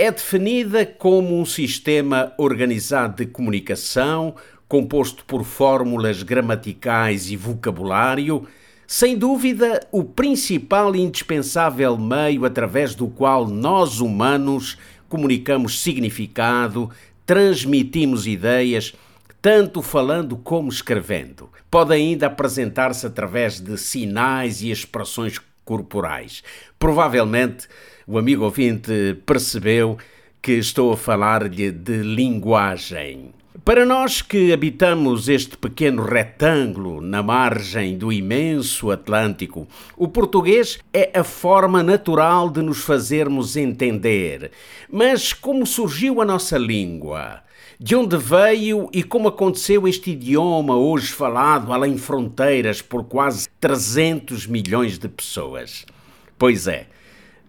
É definida como um sistema organizado de comunicação, composto por fórmulas gramaticais e vocabulário, sem dúvida o principal e indispensável meio através do qual nós humanos comunicamos significado, transmitimos ideias, tanto falando como escrevendo. Pode ainda apresentar-se através de sinais e expressões corporais. Provavelmente o amigo ouvinte percebeu que estou a falar-lhe de linguagem. Para nós que habitamos este pequeno retângulo na margem do imenso Atlântico, o português é a forma natural de nos fazermos entender. Mas como surgiu a nossa língua? De onde veio e como aconteceu este idioma hoje falado além fronteiras por quase 300 milhões de pessoas? Pois é,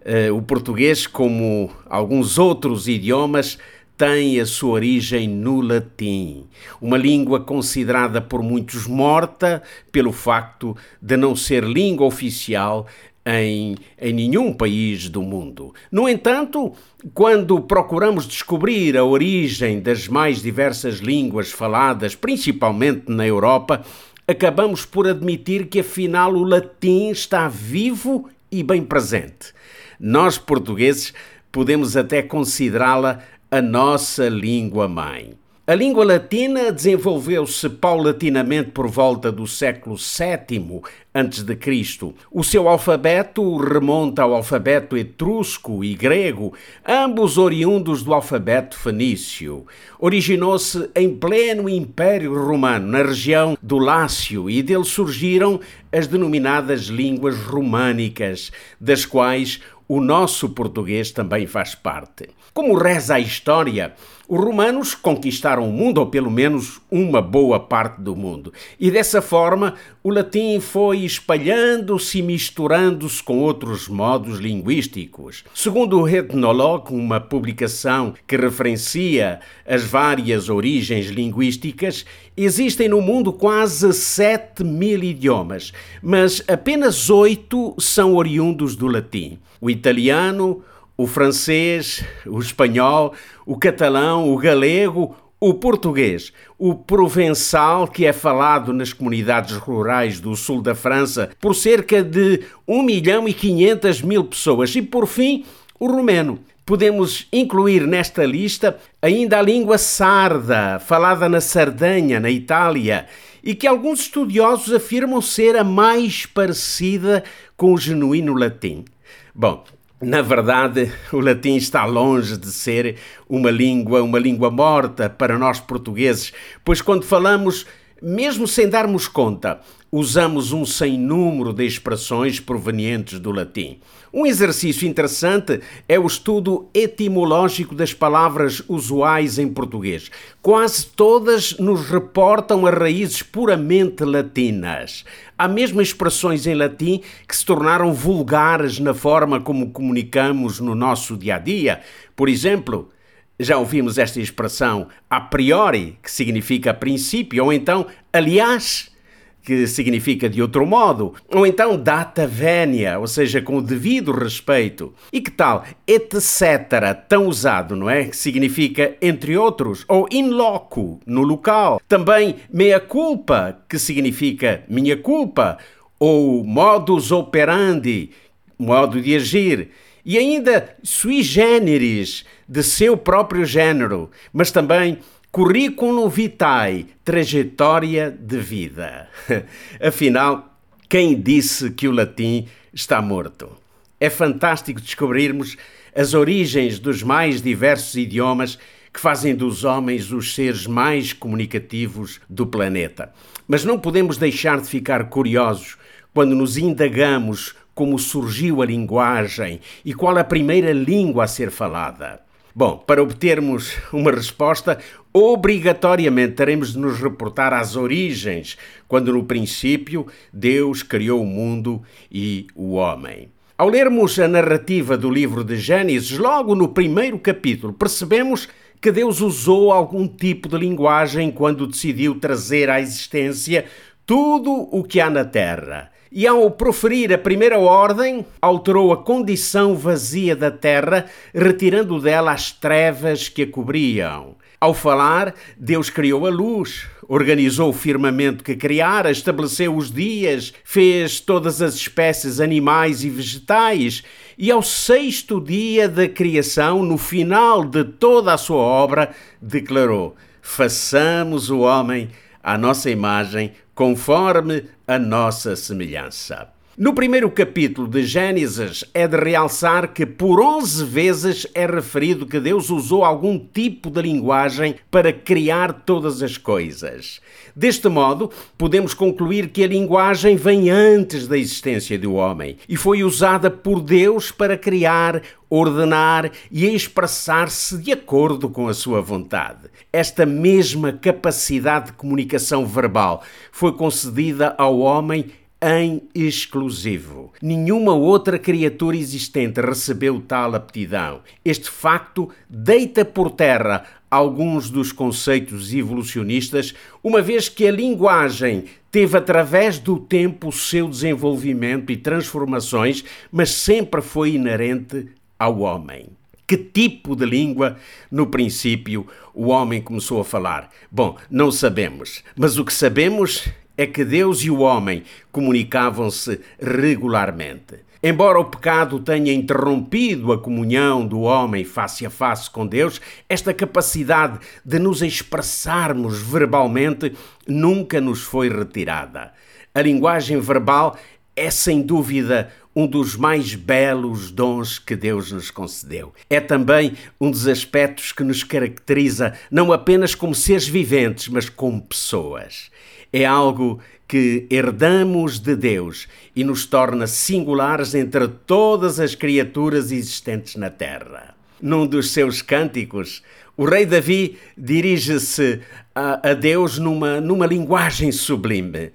eh, o português, como alguns outros idiomas, tem a sua origem no latim, uma língua considerada por muitos morta pelo facto de não ser língua oficial em, em nenhum país do mundo. No entanto, quando procuramos descobrir a origem das mais diversas línguas faladas, principalmente na Europa, acabamos por admitir que afinal o latim está vivo e bem presente. Nós, portugueses, podemos até considerá-la a nossa língua mãe. A língua latina desenvolveu-se paulatinamente por volta do século VII a.C. O seu alfabeto remonta ao alfabeto etrusco e grego, ambos oriundos do alfabeto fenício. Originou-se em pleno Império Romano, na região do Lácio, e dele surgiram as denominadas línguas românicas, das quais o nosso português também faz parte. Como reza a história, os romanos conquistaram o mundo, ou pelo menos uma boa parte do mundo, e dessa forma o latim foi espalhando-se e misturando-se com outros modos linguísticos. Segundo o Ethnologue, uma publicação que referencia as várias origens linguísticas, existem no mundo quase 7 mil idiomas, mas apenas oito são oriundos do latim. O italiano, o francês, o espanhol, o catalão, o galego, o português, o provençal, que é falado nas comunidades rurais do sul da França por cerca de 1 milhão e 500 mil pessoas, e por fim, o romeno. Podemos incluir nesta lista ainda a língua sarda, falada na Sardanha, na Itália, e que alguns estudiosos afirmam ser a mais parecida com o genuíno latim. Bom, na verdade, o latim está longe de ser uma língua, uma língua morta para nós portugueses, pois quando falamos, mesmo sem darmos conta, usamos um sem número de expressões provenientes do latim. Um exercício interessante é o estudo etimológico das palavras usuais em português. Quase todas nos reportam a raízes puramente latinas. Há mesmo expressões em latim que se tornaram vulgares na forma como comunicamos no nosso dia a dia. Por exemplo, já ouvimos esta expressão a priori, que significa princípio, ou então aliás, que significa de outro modo, ou então data venia, ou seja, com o devido respeito. E que tal etc, tão usado, não é? Que significa entre outros, ou in loco, no local. Também mea culpa, que significa minha culpa, ou modus operandi, modo de agir. E ainda sui generis, de seu próprio género, mas também Currículo vitae, trajetória de vida. Afinal, quem disse que o latim está morto? É fantástico descobrirmos as origens dos mais diversos idiomas que fazem dos homens os seres mais comunicativos do planeta. Mas não podemos deixar de ficar curiosos quando nos indagamos como surgiu a linguagem e qual a primeira língua a ser falada? Bom, para obtermos uma resposta, obrigatoriamente teremos de nos reportar às origens, quando no princípio Deus criou o mundo e o homem. Ao lermos a narrativa do livro de Gênesis, logo no primeiro capítulo, percebemos que Deus usou algum tipo de linguagem quando decidiu trazer à existência tudo o que há na terra. E ao proferir a primeira ordem, alterou a condição vazia da terra, retirando dela as trevas que a cobriam. Ao falar, Deus criou a luz, organizou o firmamento que criara, estabeleceu os dias, fez todas as espécies animais e vegetais, e ao sexto dia da criação, no final de toda a sua obra, declarou: Façamos o homem à nossa imagem, conforme a nossa semelhança. No primeiro capítulo de Gênesis é de realçar que por 11 vezes é referido que Deus usou algum tipo de linguagem para criar todas as coisas. Deste modo, podemos concluir que a linguagem vem antes da existência do homem e foi usada por Deus para criar, ordenar e expressar-se de acordo com a sua vontade. Esta mesma capacidade de comunicação verbal foi concedida ao homem em exclusivo. Nenhuma outra criatura existente recebeu tal aptidão. Este facto deita por terra alguns dos conceitos evolucionistas, uma vez que a linguagem teve através do tempo o seu desenvolvimento e transformações, mas sempre foi inerente ao homem. Que tipo de língua, no princípio, o homem começou a falar? Bom, não sabemos, mas o que sabemos é que Deus e o homem comunicavam-se regularmente. Embora o pecado tenha interrompido a comunhão do homem face a face com Deus, esta capacidade de nos expressarmos verbalmente nunca nos foi retirada. A linguagem verbal é sem dúvida um dos mais belos dons que Deus nos concedeu. É também um dos aspectos que nos caracteriza não apenas como seres viventes, mas como pessoas é algo que herdamos de Deus e nos torna singulares entre todas as criaturas existentes na terra. Num dos seus cânticos, o rei Davi dirige-se a, a, Deus numa, numa linguagem sublime.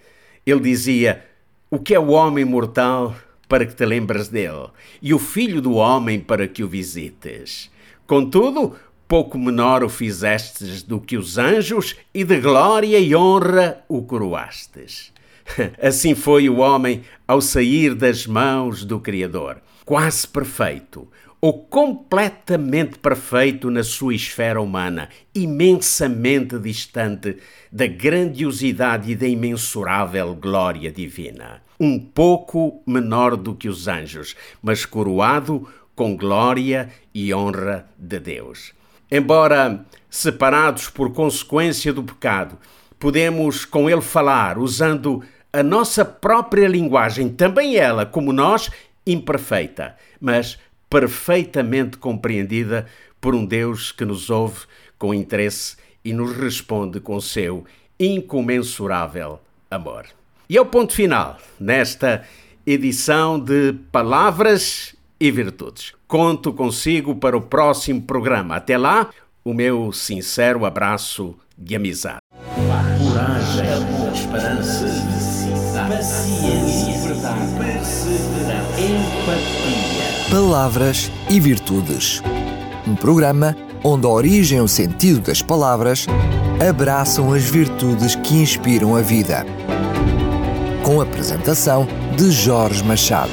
Ele dizia: O que é o homem mortal para que te lembres dele, e o filho do homem para que o visites? Contudo, pouco menor o fizestes do que os anjos, e de glória e honra o coroastes. Assim foi o homem ao sair das mãos do Criador, quase perfeito, ou completamente perfeito na sua esfera humana, imensamente distante da grandiosidade e da imensurável glória divina. Um pouco menor do que os anjos, mas coroado com glória e honra de Deus. Embora separados por consequência do pecado, podemos com ele falar usando a nossa própria linguagem, também ela, como nós, imperfeita, mas perfeitamente compreendida por um Deus que nos ouve com interesse e nos responde com seu incomensurável amor. E é o ponto final nesta edição de Palavras e Virtudes. Conto consigo para o próximo programa. Até lá, o meu sincero abraço de amizade. Coragem, esperança, paciência, verdade, perseverança, empatia. Palavras e Virtudes. Um programa onde a origem e o sentido das palavras abraçam as virtudes que inspiram a vida. Com a apresentação de Jorge Machado.